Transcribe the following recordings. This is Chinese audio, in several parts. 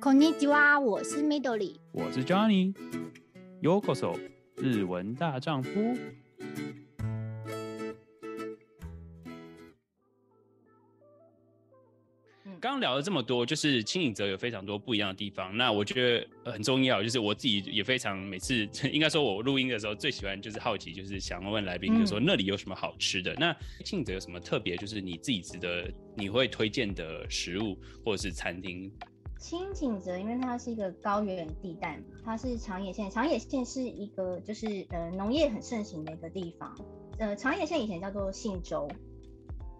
こんにちは，我是 Midori，我是 Johnny。Yokoso，日文大丈夫。刚刚聊了这么多，就是轻井泽有非常多不一样的地方。那我觉得很重要，就是我自己也非常每次应该说，我录音的时候最喜欢就是好奇，就是想问来宾，就是说那里有什么好吃的？嗯、那轻井泽有什么特别？就是你自己值得你会推荐的食物或者是餐厅？ 青井泽因为它是一个高原地带嘛，它是长野县，长野县是一个就是呃农业很盛行的一个地方。呃，长野县以前叫做信州。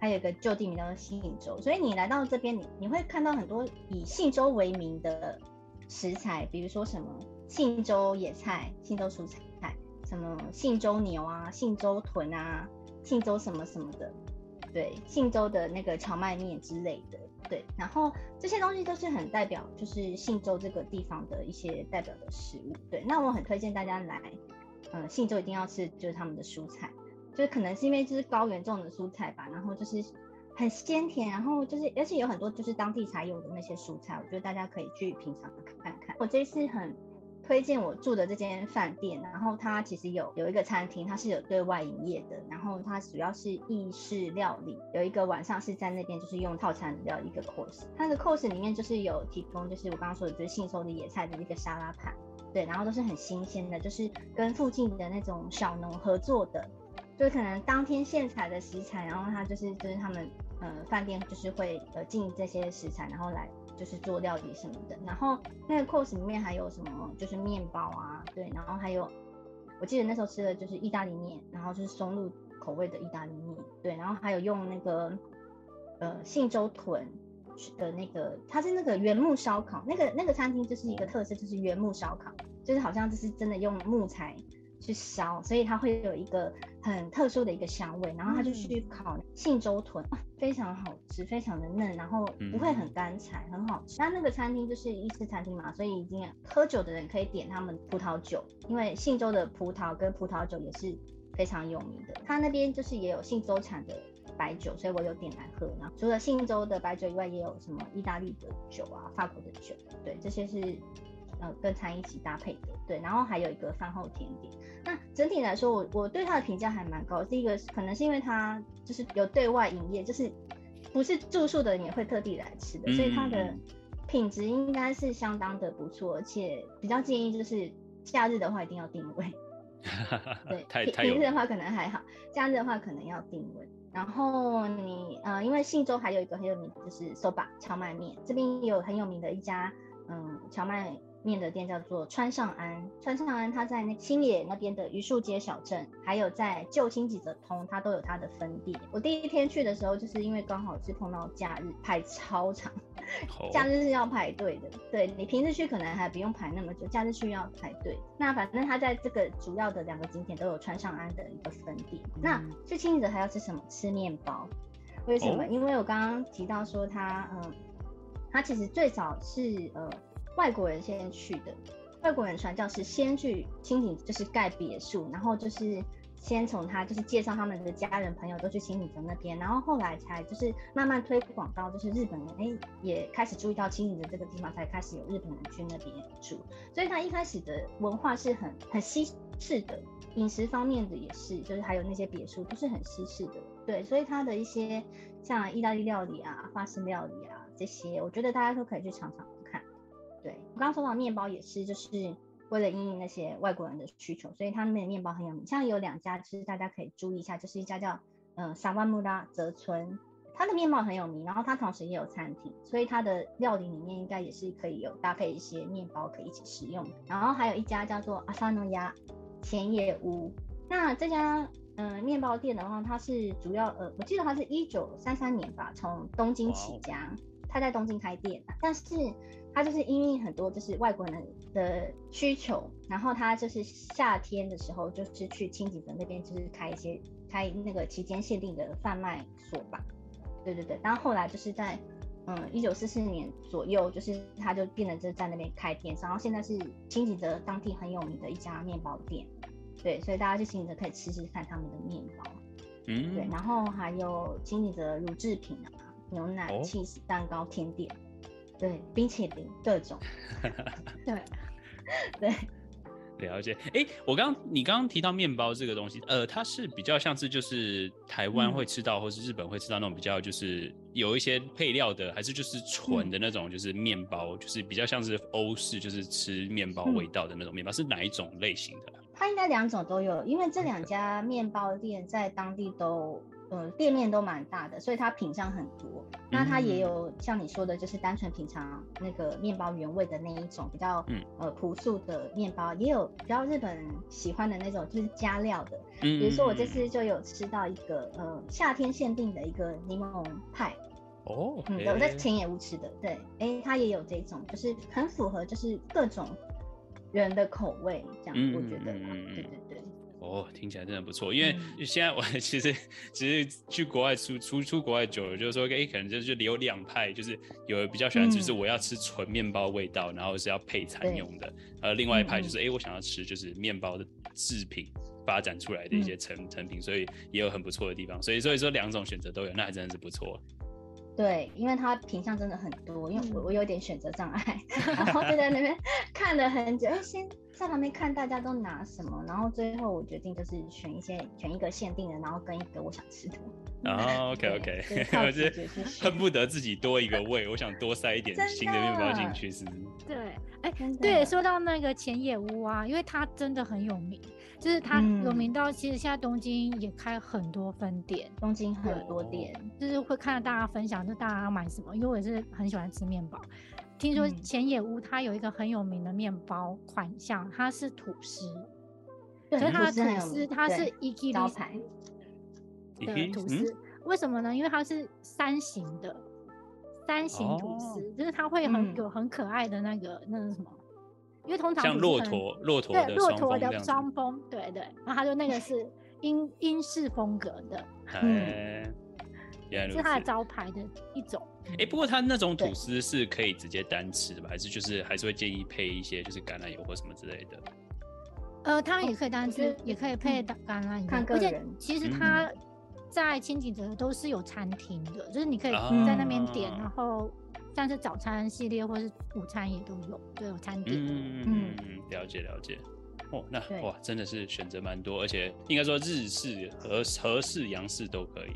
还有一个旧地名叫做信州，所以你来到这边，你你会看到很多以信州为名的食材，比如说什么信州野菜、信州蔬菜，什么信州牛啊、信州豚啊、信州什么什么的，对，信州的那个荞麦面之类的，对，然后这些东西都是很代表，就是信州这个地方的一些代表的食物，对，那我很推荐大家来，嗯，信州一定要吃就是他们的蔬菜。就是可能是因为就是高原种的蔬菜吧，然后就是很鲜甜，然后就是而且有很多就是当地才有的那些蔬菜，我觉得大家可以去品尝看看。我这次很推荐我住的这间饭店，然后它其实有有一个餐厅，它是有对外营业的，然后它主要是意式料理，有一个晚上是在那边就是用套餐的一个 course，它的 course 里面就是有提供就是我刚刚说的就是信州的野菜的一个沙拉盘，对，然后都是很新鲜的，就是跟附近的那种小农合作的。就可能当天现采的食材，然后他就是就是他们呃饭店就是会呃进这些食材，然后来就是做料理什么的。然后那个 course 里面还有什么就是面包啊，对，然后还有我记得那时候吃的就是意大利面，然后就是松露口味的意大利面，对，然后还有用那个呃信州豚的那个，它是那个原木烧烤，那个那个餐厅就是一个特色，就是原木烧烤，就是好像就是真的用木材。去烧，所以它会有一个很特殊的一个香味，然后他就去烤信州豚，非常好吃，非常的嫩，然后不会很干柴，很好吃。那那个餐厅就是意式餐厅嘛，所以已经喝酒的人可以点他们葡萄酒，因为信州的葡萄跟葡萄酒也是非常有名的。他那边就是也有信州产的白酒，所以我有点来喝。然后除了信州的白酒以外，也有什么意大利的酒啊、法国的酒，对，这些是。呃，跟餐一起搭配的，对，然后还有一个饭后甜点。那整体来说，我我对它的评价还蛮高。第一个可能是因为它就是有对外营业，就是不是住宿的人也会特地来吃的，所以它的品质应该是相当的不错。而且比较建议就是假日的话一定要定位，对，平平日的话可能还好，假日的话可能要定位。然后你呃，因为信州还有一个很有名的就是 soba 蕎麦面，这边有很有名的一家嗯荞麦。面的店叫做川上安，川上安它在那新野那边的榆树街小镇，还有在旧新几泽通，它都有它的分店。我第一天去的时候，就是因为刚好是碰到假日，排超长，假日是要排队的。对，你平时去可能还不用排那么久，假日去要排队。那反正它在这个主要的两个景点都有川上安的一个分店。嗯、那去新几泽还要吃什么？吃面包。为什么？哦、因为我刚刚提到说它，嗯，它其实最早是呃。外国人先去的，外国人传教士先去轻井，就是盖别墅，然后就是先从他就是介绍他们的家人朋友都去轻井泽那边，然后后来才就是慢慢推广到就是日本人哎、也开始注意到轻井泽这个地方，才开始有日本人去那边住，所以他一开始的文化是很很西式的，饮食方面的也是，就是还有那些别墅都是很西式的，对，所以他的一些像意大利料理啊、法式料理啊这些，我觉得大家都可以去尝尝。对，我刚刚说到面包也是，就是为了因应那些外国人的需求，所以他们的面包很有名。像有两家，其实大家可以注意一下，就是一家叫嗯萨万穆拉泽村，它的面包很有名，然后它同时也有餐厅，所以它的料理里面应该也是可以有搭配一些面包可以一起食用。然后还有一家叫做阿萨诺亚浅野屋，那这家嗯面包店的话，它是主要呃，我记得它是一九三三年吧，从东京起家。他在东京开店，但是他就是因为很多就是外国人的需求，然后他就是夏天的时候就是去轻井泽那边就是开一些开那个期间限定的贩卖所吧，对对对，然后后来就是在嗯一九四四年左右，就是他就变得就在那边开店，然后现在是轻井泽当地很有名的一家面包店，对，所以大家去轻井泽可以吃吃看他们的面包，嗯，对，然后还有轻井泽乳制品啊。牛奶、起司、蛋糕、甜点，对，冰淇淋各种，对 对。了解，哎、欸，我刚你刚刚提到面包这个东西，呃，它是比较像是就是台湾会吃到，嗯、或是日本会吃到那种比较就是有一些配料的，还是就是纯的那种就是面包，嗯、就是比较像是欧式就是吃面包味道的那种面包，嗯、是哪一种类型的？它应该两种都有，因为这两 家面包店在当地都。呃，店面都蛮大的，所以它品相很多。那它也有像你说的，就是单纯品尝那个面包原味的那一种比较、嗯、呃朴素的面包，也有比较日本喜欢的那种，就是加料的。嗯，比如说我这次就有吃到一个呃夏天限定的一个柠檬派。哦，嗯，我在浅野屋吃的。对，哎、欸，它也有这种，就是很符合就是各种人的口味，这样、嗯、我觉得，对对对。哦，听起来真的不错，因为现在我 其实其实去国外出出出国外久了，就是说，哎、欸，可能就是有两派，就是有比较喜欢，就是我要吃纯面包味道，嗯、然后是要配餐用的，呃，另外一派就是，哎、我想要吃就是面包的制品发展出来的一些成、嗯、成品，所以也有很不错的地方，所以所以说两种选择都有，那还真的是不错。对，因为它品相真的很多，因为我我有点选择障碍，然后就在那边看了很久，先在旁边看大家都拿什么，然后最后我决定就是选一些选一个限定的，然后跟一个我想吃的。哦，OK OK，我是恨不得自己多一个胃，我想多塞一点新的面包进去，是不是？对，哎、欸，对，说到那个浅野屋啊，因为它真的很有名。就是它有名到，其实现在东京也开很多分店，东京很多店，就是会看到大家分享，就大家要买什么。因为我也是很喜欢吃面包，听说浅野屋它有一个很有名的面包款项，它是吐司，所以它的吐司它是一 k 招牌的吐司，为什么呢？因为它是三型的，三型吐司，就是它会很有很可爱的那个那个什么。因为通常像骆驼，骆驼对骆驼的双峰，对对，然后他就那个 是英英式风格的，嗯，是它的招牌的一种。哎、欸，不过它那种吐司是可以直接单吃的吧？还是就是还是会建议配一些就是橄榄油或什么之类的？呃，它也可以单吃，也可以配橄榄油。看个人。而且其实它在清景泽都是有餐厅的，就是你可以在那边点，然后。像是早餐系列或是午餐也都有，都有餐点。嗯嗯，了解了解。哦，那哇，真的是选择蛮多，而且应该说日式和和式、洋式都可以。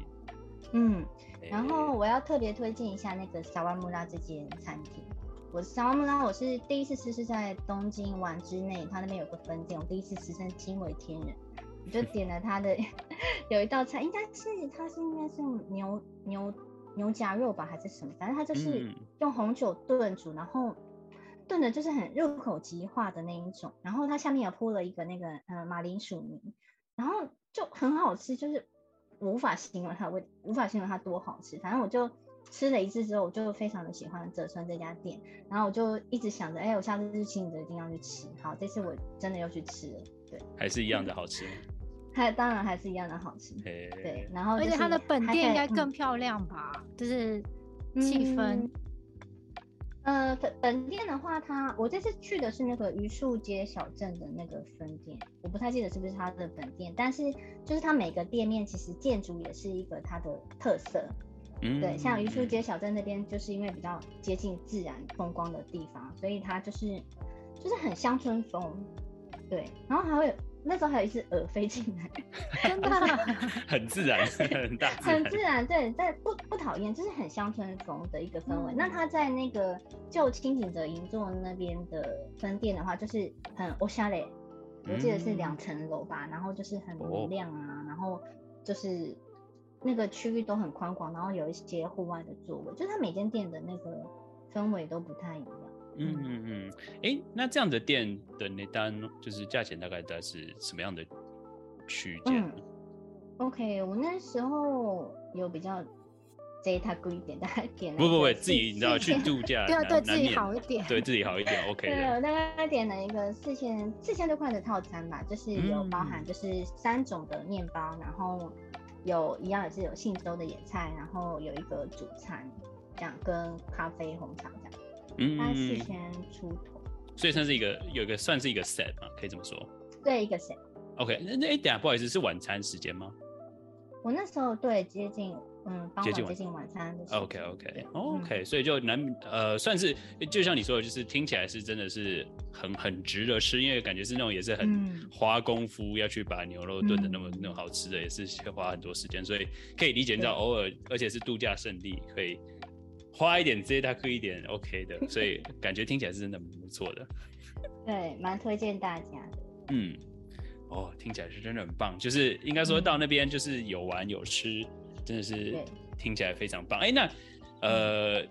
嗯，然后我要特别推荐一下那个萨瓦木拉这间餐厅。我萨瓦木拉我是第一次吃是在东京丸之内，它那边有个分店，我第一次吃真惊为天人。我就点了它的 有一道菜，应该是它是应该是牛牛。牛夹肉吧，还是什么？反正它就是用红酒炖煮，嗯、然后炖的就是很入口即化的那一种。然后它下面也铺了一个那个呃马铃薯泥，然后就很好吃，就是我无法形容它，味无法形容它多好吃。反正我就吃了一次之后，我就非常的喜欢泽村这家店，然后我就一直想着，哎、欸，我下次去轻井泽一定要去吃。好，这次我真的又去吃了，对，还是一样的好吃。还当然还是一样的好吃，嘿对，然后而且它的本店应该更漂亮吧？嗯、就是气氛。嗯、呃，本本店的话它，它我这次去的是那个榆树街小镇的那个分店，我不太记得是不是它的本店，但是就是它每个店面其实建筑也是一个它的特色。嗯，对，像榆树街小镇那边就是因为比较接近自然风光的地方，所以它就是就是很乡村风。对，然后还会。那时候还有一只鹅飞进来，真的 很自然，很大，很自然。对，但不不讨厌，就是很乡村风的一个氛围。嗯、那他在那个旧轻井泽银座那边的分店的话，就是很欧夏嘞，我记得是两层楼吧，嗯、然后就是很明亮啊，哦、然后就是那个区域都很宽广，然后有一些户外的座位，就是他每间店的那个氛围都不太一样。嗯嗯嗯，哎、欸，那这样的店的那单就是价钱大概在是什么样的区间、嗯、？OK，我那时候有比较赘沢一点，大概点不不不，自己你知道去度假，对对自己好一点，对自己好一点，OK。对，我大概点了一个四千四千多块的套餐吧，就是有包含就是三种的面包，嗯、然后有一样也是有信州的野菜，然后有一个主餐，这样跟咖啡红茶嗯，四千出头，所以算是一个有一个算是一个 set 嘛，可以这么说。对，一个 set。OK，那那哎，等下不好意思，是晚餐时间吗？我那时候对接近嗯，傍晚。接近晚餐的时候。OK OK OK，、嗯、所以就难呃算是就像你说的，就是听起来是真的是很很值得吃，因为感觉是那种也是很花功夫、嗯、要去把牛肉炖的那么、嗯、那么好吃的，也是花很多时间，所以可以理解到偶尔而且是度假胜地，可以花一点这些大哥一点 OK 的，所以感觉听起来是真的蛮不错的。对，蛮推荐大家的。嗯。哦，听起来是真的很棒，就是应该说到那边就是有玩有吃，嗯、真的是听起来非常棒。哎，那呃、嗯，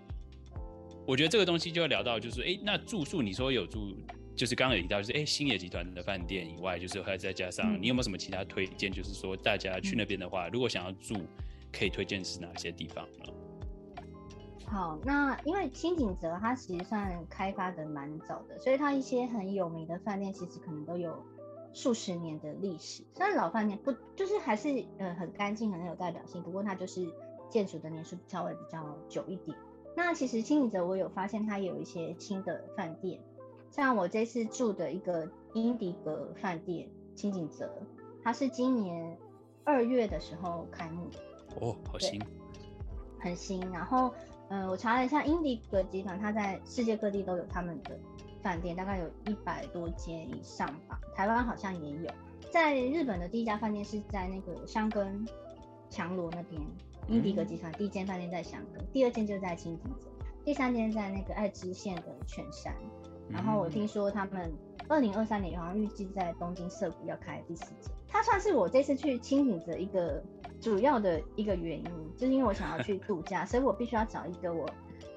我觉得这个东西就要聊到，就是哎，那住宿你说有住，就是刚刚有提到，就是哎，星野集团的饭店以外，就是还再加上你有没有什么其他推荐？就是说大家去那边的话，嗯、如果想要住，可以推荐是哪些地方呢？好，那因为清井泽它其实算开发的蛮早的，所以它一些很有名的饭店其实可能都有。数十年的历史，虽然老饭店不就是还是呃很干净很有代表性，不过它就是建筑的年数稍微比较久一点。那其实轻井泽我有发现它有一些新的饭店，像我这次住的一个英迪格饭店清井泽，它是今年二月的时候开幕的哦，好新，很新。然后呃我查了一下，英迪格集团它在世界各地都有他们的。饭店大概有一百多间以上吧，台湾好像也有。在日本的第一家饭店是在那个香根强罗那边，英迪格集团第一间饭店在香根，第二间就在青井泽，第三间在那个爱知县的犬山。然后我听说他们二零二三年好像预计在东京涩谷要开第四间。它算是我这次去清井泽一个主要的一个原因，就是因为我想要去度假，所以我必须要找一个我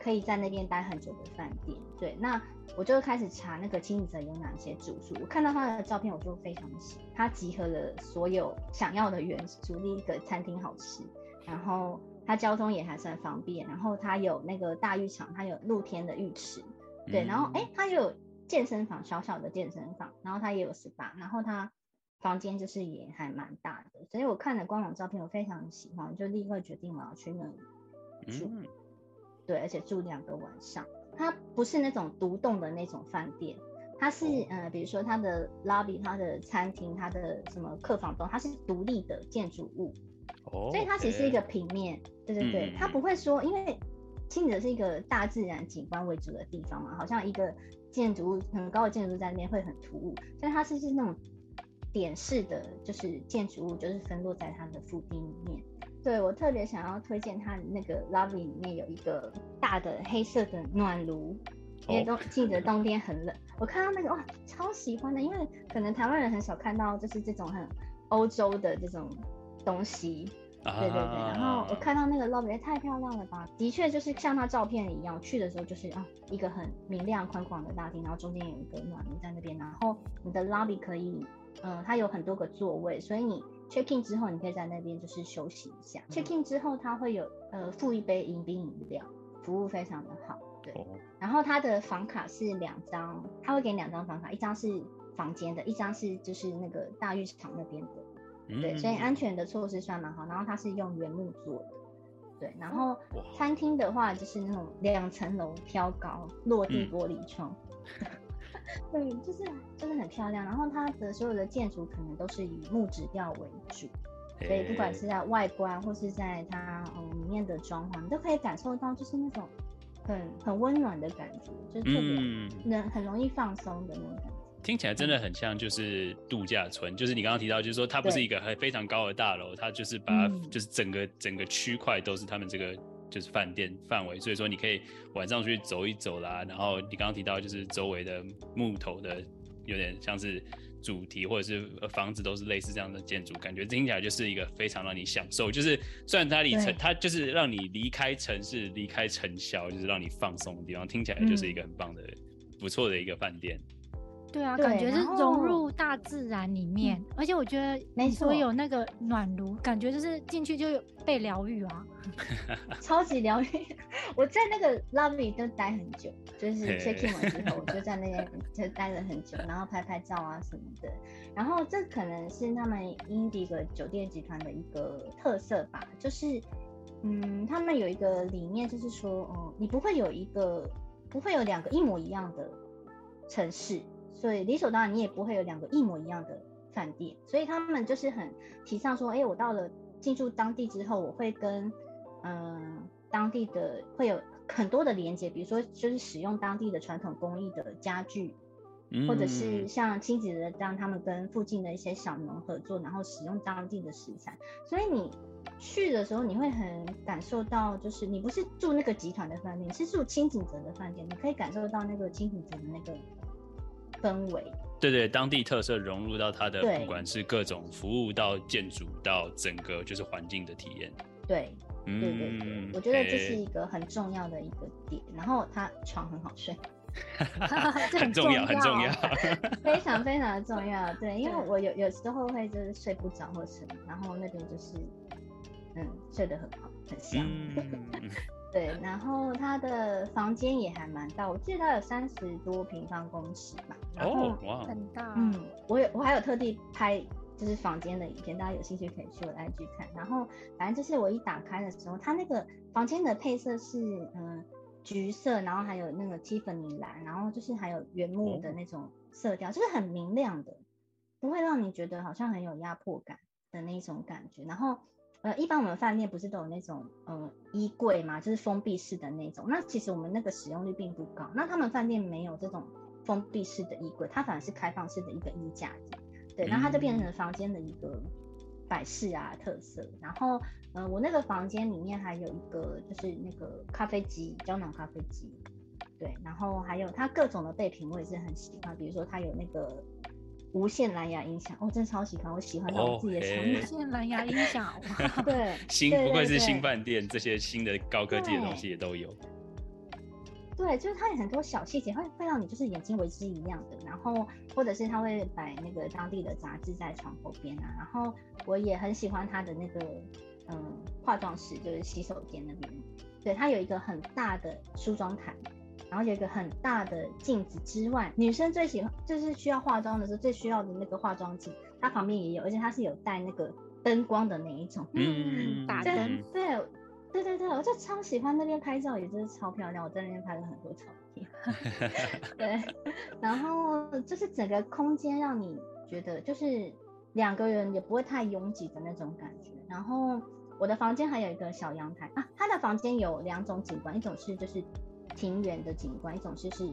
可以在那边待很久的饭店。对，那。我就开始查那个清井泽有哪些住宿，我看到他的照片，我就非常喜欢。他集合了所有想要的元素，第一个餐厅好吃，然后它交通也还算方便，然后它有那个大浴场，它有露天的浴池，对，然后哎，它有健身房，小小的健身房，然后它也有 SPA，然后它房间就是也还蛮大的，所以我看了官网照片，我非常喜欢，就立刻决定我要去那里住，对，而且住两个晚上。它不是那种独栋的那种饭店，它是呃，比如说它的 lobby、它的餐厅、它的什么客房栋，它是独立的建筑物，哦，所以它其实是一个平面，对对对，它不会说，因为轻井泽是一个大自然景观为主的地方嘛，好像一个建筑物很高的建筑物在那边会很突兀，所以它是是那种点式的，就是建筑物就是分落在它的腹地里面。对，我特别想要推荐它那个 lobby 里面有一个大的黑色的暖炉，因为冬记得冬天很冷。我看到那个哇，超喜欢的，因为可能台湾人很少看到就是这种很欧洲的这种东西。对对对，然后我看到那个 lobby 也太漂亮了吧，的确就是像他照片一样，去的时候就是啊一个很明亮宽广的大厅，然后中间有一个暖炉在那边，然后你的 lobby 可以，嗯、呃，它有很多个座位，所以你。check in 之后，你可以在那边就是休息一下。check in 之后，他会有呃附一杯迎宾饮料，服务非常的好。对，然后他的房卡是两张，他会给你两张房卡，一张是房间的，一张是就是那个大浴场那边的。对，所以安全的措施算蛮好。然后它是用原木做的。对，然后餐厅的话就是那种两层楼挑高落地玻璃窗。嗯 对，就是真的很漂亮。然后它的所有的建筑可能都是以木质调为主，所以不管是在外观或是在它嗯里面的装潢，你都可以感受到就是那种很很温暖的感觉，就是特别能很容易放松的那种感觉。听起来真的很像就是度假村，就是你刚刚提到，就是说它不是一个很非常高的大楼，它就是把它就是整个整个区块都是他们这个。就是饭店范围，所以说你可以晚上出去走一走啦。然后你刚刚提到，就是周围的木头的，有点像是主题，或者是房子都是类似这样的建筑，感觉听起来就是一个非常让你享受。就是虽然它离城，它就是让你离开城市、离开尘嚣，就是让你放松的地方。听起来就是一个很棒的、嗯、不错的一个饭店。对啊，感觉是融入大自然里面，而且我觉得你说有那个暖炉，感觉就是进去就有被疗愈啊，超级疗愈。我在那个 lobby 都待很久，就是 check in 完之后，我就在那边就待了很久，然后拍拍照啊什么的。然后这可能是他们英迪格酒店集团的一个特色吧，就是嗯，他们有一个理念，就是说，嗯，你不会有一个不会有两个一模一样的城市。所以理所当然，你也不会有两个一模一样的饭店。所以他们就是很提倡说，哎、欸，我到了进驻当地之后，我会跟嗯、呃、当地的会有很多的连接，比如说就是使用当地的传统工艺的家具，嗯、或者是像亲子的让他们跟附近的一些小农合作，然后使用当地的食材，所以你去的时候你会很感受到，就是你不是住那个集团的饭店，你是住轻井泽的饭店，你可以感受到那个轻井泽的那个氛围。对对，当地特色融入到它的，不管是各种服务到建筑到整个就是环境的体验。对，对对对，嗯、我觉得这是一个很重要的一个点。欸、然后它床很好睡，很重要很重要，非常非常的重要。对，因为我有有时候会就是睡不着或什么，然后那边就是嗯睡得很好很香。嗯 对，然后他的房间也还蛮大，我记得他有三十多平方公尺吧。然后哇，很大。嗯，我有我还有特地拍就是房间的影片，大家有兴趣可以去我的 IG 看。然后反正就是我一打开的时候，他那个房间的配色是嗯橘色，然后还有那个蒂芙尼蓝，然后就是还有原木的那种色调，哦、就是很明亮的，不会让你觉得好像很有压迫感的那种感觉。然后。呃，一般我们饭店不是都有那种呃衣柜嘛，就是封闭式的那种。那其实我们那个使用率并不高。那他们饭店没有这种封闭式的衣柜，它反而是开放式的一个衣架子。对，然后它就变成房间的一个摆饰啊特色。然后呃，我那个房间里面还有一个就是那个咖啡机，胶囊咖啡机。对，然后还有它各种的备品，我也是很喜欢。比如说它有那个。无线蓝牙音响，我、哦、真的超喜欢，我喜欢到我自己的床。无线蓝牙音响，对，新不愧是新饭店，这些新的高科技的东西也都有。对，就是它有很多小细节，会会让你就是眼睛为之一亮的。然后或者是他会摆那个当地的杂志在床头边啊。然后我也很喜欢它的那个嗯化妆室，就是洗手间那边。对，它有一个很大的梳妆台。然后有一个很大的镜子之外，女生最喜欢就是需要化妆的时候最需要的那个化妆镜，它旁边也有，而且它是有带那个灯光的那一种，嗯，打灯，对，对对对，我就超喜欢那边拍照，也真是超漂亮，我在那边拍了很多照片，对，然后就是整个空间让你觉得就是两个人也不会太拥挤的那种感觉，然后我的房间还有一个小阳台啊，他的房间有两种景观，一种是就是。庭园的景观，一种就是，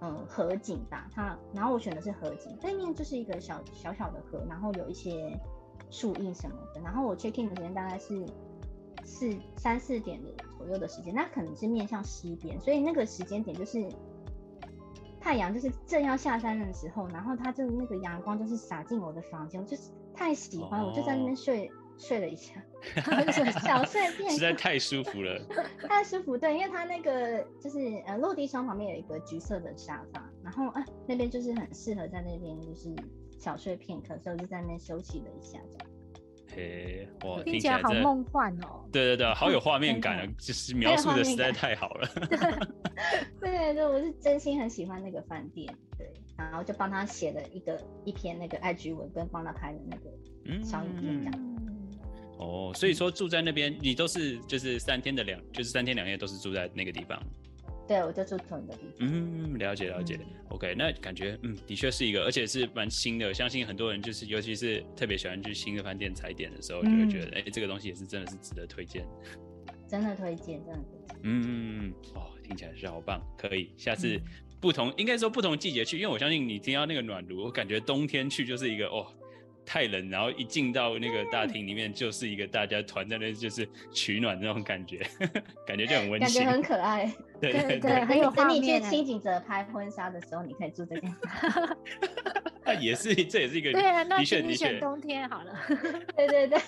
嗯，河景吧。它，然后我选的是河景，对面就是一个小小小的河，然后有一些树荫什么的。然后我 check in 的时间大概是四三四点的左右的时间，那可能是面向西边，所以那个时间点就是太阳就是正要下山的时候，然后它就那个阳光就是洒进我的房间，我就是太喜欢，哦、我就在那边睡。睡了一下，小睡片，实在太舒服了，太舒服。对，因为它那个就是呃落地窗旁边有一个橘色的沙发，然后啊那边就是很适合在那边就是小睡片刻，所以我就在那边休息了一下。嘿，哇，听起来好梦幻哦。对对对，好有画面感啊，就是描述的实在太好了。对对对，我是真心很喜欢那个饭店，对，然后就帮他写了一个一篇那个 IG 文，跟帮他拍的那个小影片这样。哦，所以说住在那边，你都是就是三天的两，就是三天两夜都是住在那个地方。对，我就住同一个地方。嗯，了解了解。嗯、OK，那感觉嗯，的确是一个，而且是蛮新的。相信很多人就是，尤其是特别喜欢去新的饭店踩点的时候，就会觉得，哎、嗯欸，这个东西也是真的是值得推荐。真的推荐，真的推荐。嗯，哦，听起来是好棒，可以下次不同，嗯、应该说不同季节去，因为我相信你听到那个暖炉，我感觉冬天去就是一个哦。太冷，然后一进到那个大厅里面，就是一个大家团在那，就是取暖那种感觉，感觉就很温馨，感觉很可爱。对对对，对，很有画面。等你去轻井泽拍婚纱的时候，你可以住这边。那 也是，这也是一个。对啊，那的确的确。冬天好了。对对对，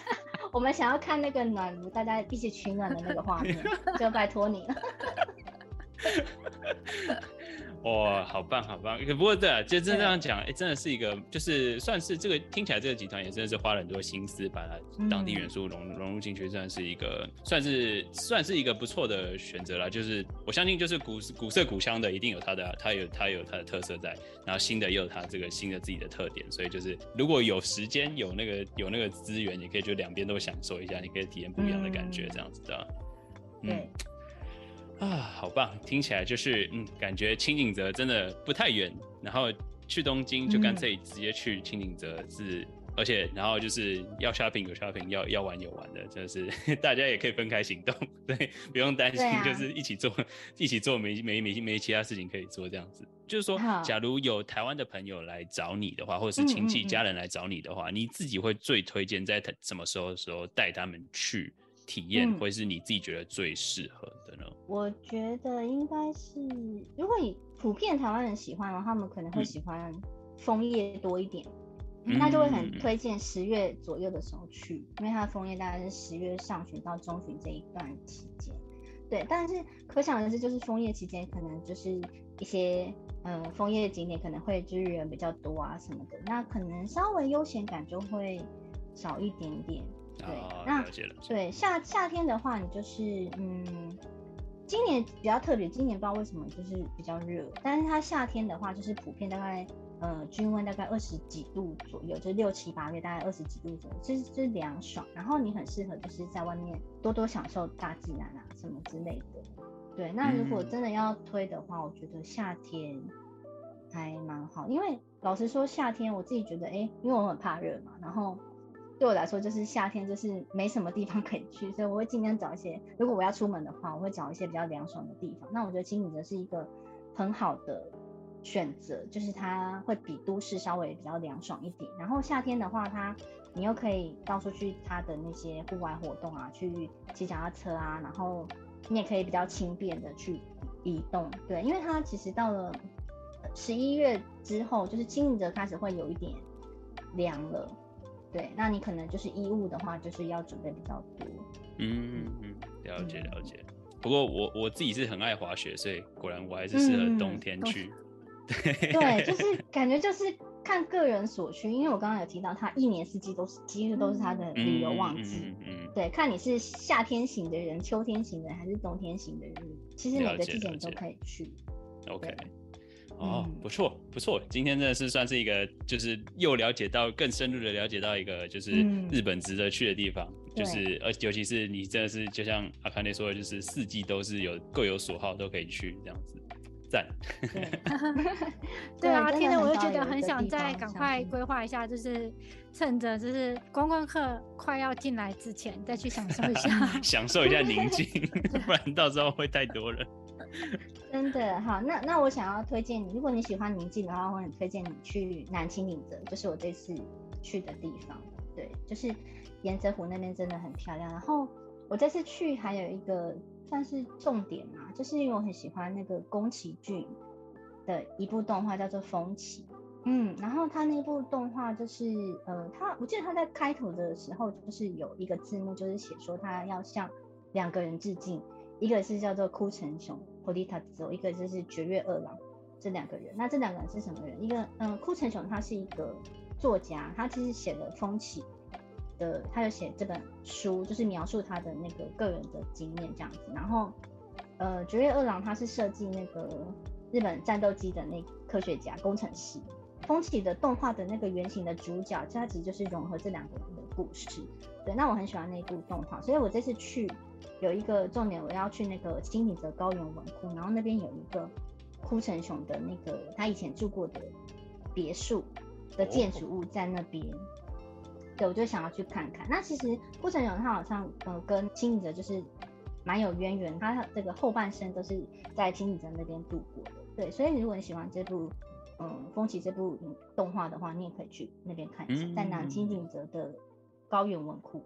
我们想要看那个暖炉，大家一起取暖的那个画面，就拜托你了。哇，好棒好棒！可不过对啊，就真这样讲，哎、欸，真的是一个，就是算是这个听起来这个集团也真的是花了很多心思，把它当地元素融融入进去，算是一个，算是算是一个不错的选择啦。就是我相信，就是古古色古香的，一定有它的，它有它有它的特色在，然后新的也有它这个新的自己的特点，所以就是如果有时间有那个有那个资源，你可以就两边都享受一下，你可以体验不一样的感觉，这样子的。嗯。对啊，好棒！听起来就是，嗯，感觉轻井泽真的不太远，然后去东京就干脆直接去轻井泽是而且然后就是要 shopping 有 shopping，要要玩有玩的，就是 大家也可以分开行动，对，不用担心，就是一起做，啊、一起做没没没没其他事情可以做这样子。就是说，假如有台湾的朋友来找你的话，或者是亲戚家人来找你的话，嗯嗯嗯，你自己会最推荐在什么时候的时候带他们去体验，会是你自己觉得最适合的呢？我觉得应该是，如果你普遍台湾人喜欢的话，他们可能会喜欢枫叶多一点。嗯那就会很推荐十月左右的时候去，因为它的枫叶大概是十月上旬到中旬这一段期间。对，但是可想而知，就是枫叶期间可能就是一些嗯枫叶景点可能会就是人比较多啊什么的，那可能稍微悠闲感就会少一点点。对，哦、那。对，夏夏天的话，你就是嗯，今年比较特别，今年不知道为什么就是比较热，但是它夏天的话就是普遍大概。呃，均温大概二十几度左右，就是六七八月大概二十几度左右，就是就是凉爽。然后你很适合就是在外面多多享受大自然啊什么之类的。对，那如果真的要推的话，嗯、我觉得夏天还蛮好，因为老实说夏天我自己觉得，哎、欸，因为我很怕热嘛，然后对我来说就是夏天就是没什么地方 可以去，所以我会尽量找一些，如果我要出门的话，我会找一些比较凉爽的地方。那我觉得轻井泽是一个很好的。选择就是它会比都市稍微比较凉爽一点，然后夏天的话，它你又可以到处去它的那些户外活动啊，去骑脚踏车啊，然后你也可以比较轻便的去移动，对，因为它其实到了十一月之后，就是轻井泽开始会有一点凉了，对，那你可能就是衣物的话，就是要准备比较多。嗯嗯，了解了解。嗯、不过我我自己是很爱滑雪，所以果然我还是适合冬天去。嗯对，就是感觉就是看个人所需，因为我刚刚有提到，它一年四季都是几乎都是它的旅游旺季。嗯嗯，嗯对，看你是夏天型的人、秋天型的人还是冬天型的人，其实每个季节你都可以去。OK，哦，不错不错，今天真的是算是一个，就是又了解到更深入的了解到一个，就是日本值得去的地方，嗯、就是而尤其是你真的是就像阿卡内说的，就是四季都是有各有所好，都可以去这样子。赞，对。啊，听着我就觉得很想再赶快规划一下，就是趁着就是观光客快要进来之前，再去享受一下，享受一下宁静，不然到时候会太多人。真的好，那那我想要推荐你，如果你喜欢宁静的话，我很推荐你去南轻井泽，就是我这次去的地方。对，就是岩泽湖那边真的很漂亮。然后我这次去还有一个。算是重点嘛，就是因为我很喜欢那个宫崎骏的一部动画叫做《风起》，嗯，然后他那部动画就是呃，他我记得他在开头的时候就是有一个字幕，就是写说他要向两个人致敬，一个是叫做哭城雄 Horitatsuo，一个就是绝月二郎这两个人。那这两个人是什么人？一个嗯，哭城雄他是一个作家，他其实写了《风起》。的，他有写这本书，就是描述他的那个个人的经验这样子。然后，呃，绝月二郎他是设计那个日本战斗机的那科学家工程师。风起的动画的那个原型的主角，他其实就是融合这两个人的故事。对，那我很喜欢那部动画，所以我这次去有一个重点，我要去那个金井泽高原文库，然后那边有一个枯城雄的那个他以前住过的别墅的建筑物在那边。对，我就想要去看看。那其实枯城雄他好像呃跟金井泽就是蛮有渊源，他这个后半生都是在金井泽那边度过的。对，所以如果你喜欢这部嗯风起这部动画的话，你也可以去那边看一下，在南轻井泽的高原文库。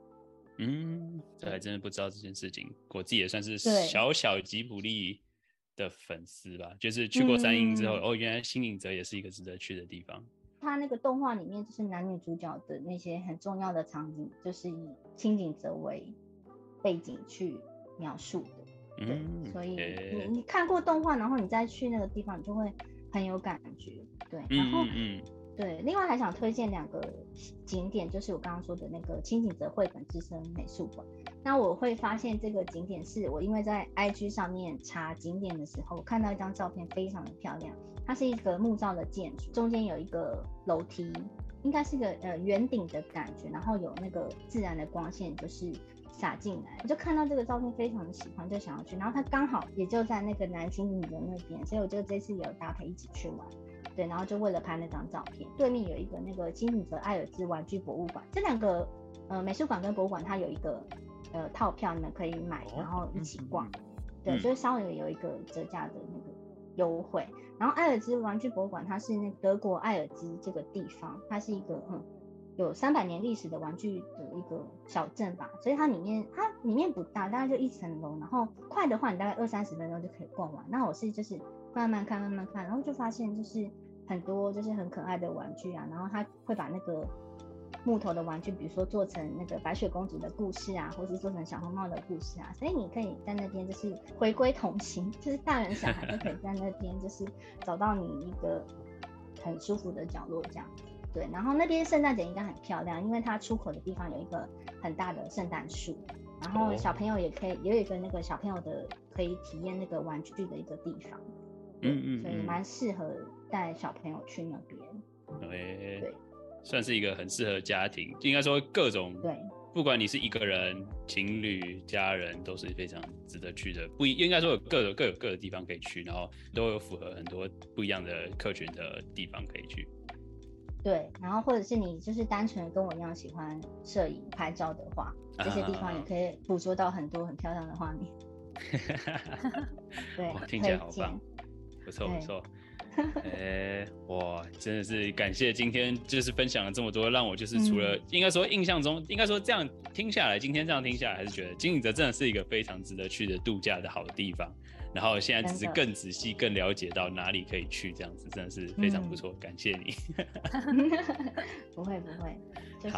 嗯，这还真的不知道这件事情，我自己也算是小小吉卜力的粉丝吧。就是去过三鹰之后，嗯、哦，原来新井泽也是一个值得去的地方。他那个动画里面，就是男女主角的那些很重要的场景，就是以轻井泽为背景去描述的。对，嗯、所以你你看过动画，然后你再去那个地方，你就会很有感觉。对，然后嗯，对，另外还想推荐两个景点，就是我刚刚说的那个清景泽绘本之声美术馆。那我会发现这个景点是我因为在 IG 上面查景点的时候，看到一张照片，非常的漂亮。它是一个木造的建筑，中间有一个楼梯，应该是个呃圆顶的感觉，然后有那个自然的光线就是洒进来，我就看到这个照片非常的喜欢，就想要去。然后它刚好也就在那个南轻井泽那边，所以我就这次有搭配一起去玩。对，然后就为了拍那张照片，对面有一个那个轻井泽艾尔兹玩具博物馆，这两个呃美术馆跟博物馆它有一个呃套票，你们可以买，然后一起逛，对，就是稍微有一个折价的那个优惠。然后艾尔兹玩具博物馆它是那德国艾尔兹这个地方，它是一个嗯有三百年历史的玩具的一个小镇吧，所以它里面它里面不大，大概就一层楼，然后快的话你大概二三十分钟就可以逛完。那我是就是。慢慢看，慢慢看，然后就发现就是很多就是很可爱的玩具啊，然后他会把那个木头的玩具，比如说做成那个白雪公主的故事啊，或是做成小红帽的故事啊，所以你可以在那边就是回归童心，就是大人小孩都可以在那边就是找到你一个很舒服的角落这样。对，然后那边圣诞节应该很漂亮，因为它出口的地方有一个很大的圣诞树，然后小朋友也可以也有一个那个小朋友的可以体验那个玩具的一个地方。嗯嗯，所以蛮适合带小朋友去那边。对，对，算是一个很适合家庭，应该说各种对，不管你是一个人、情侣、家人，都是非常值得去的。不一应该说有各有各有各的地方可以去，然后都有符合很多不一样的客群的地方可以去。对，然后或者是你就是单纯跟我一样喜欢摄影拍照的话，这些地方也可以捕捉到很多很漂亮的画面。对，听起来好棒。不错不错，哎、欸，哇，真的是感谢今天就是分享了这么多，让我就是除了、嗯、应该说印象中，应该说这样听下来，今天这样听下来，还是觉得轻井泽真的是一个非常值得去的度假的好地方。然后现在只是更仔细、更了解到哪里可以去，这样子真的是非常不错，嗯、感谢你。不会不会，就是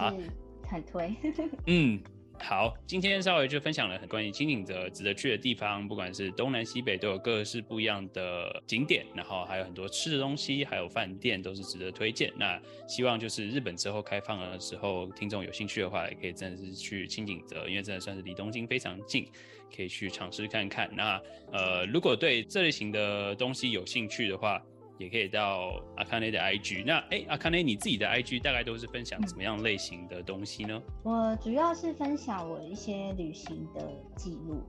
很推。嗯。好，今天稍微就分享了很关于轻井泽值得去的地方，不管是东南西北都有各式不一样的景点，然后还有很多吃的东西，还有饭店都是值得推荐。那希望就是日本之后开放的时候，听众有兴趣的话，也可以真的是去轻井泽，因为真的算是离东京非常近，可以去尝试看看。那呃，如果对这类型的东西有兴趣的话，也可以到阿卡内的 IG。那哎，阿卡内，你自己的 IG 大概都是分享什么样类型的东西呢？我主要是分享我一些旅行的记录。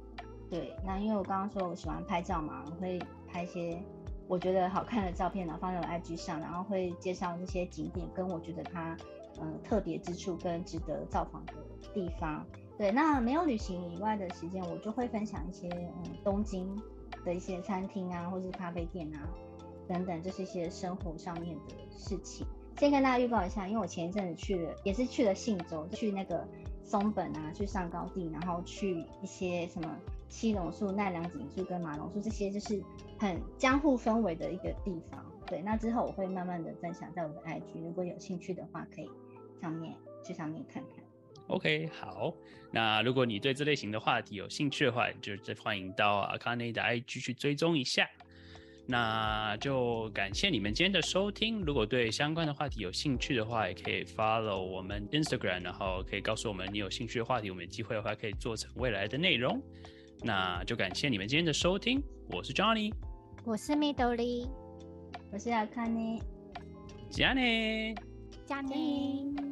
对，那因为我刚刚说我喜欢拍照嘛，我会拍一些我觉得好看的照片，然后放在我 IG 上，然后会介绍那些景点跟我觉得它嗯、特别之处跟值得造访的地方。对，那没有旅行以外的时间，我就会分享一些嗯东京的一些餐厅啊，或是咖啡店啊。等等，就是一些生活上面的事情。先跟大家预告一下，因为我前一阵子去了，也是去了信州，去那个松本啊，去上高地，然后去一些什么七龙树、奈良景树跟马龙树这些，就是很江户氛围的一个地方。对，那之后我会慢慢的分享在我的 IG，如果有兴趣的话，可以上面去上面看看。OK，好。那如果你对这类型的话题有兴趣的话，就再欢迎到 Akane 的 IG 去追踪一下。那就感谢你们今天的收听。如果对相关的话题有兴趣的话，也可以 follow 我们 Instagram，然后可以告诉我们你有兴趣的话题，我们有机会的话可以做成未来的内容。那就感谢你们今天的收听。我是 Johnny，我是 Midori，我是 Akane，加尼，加内。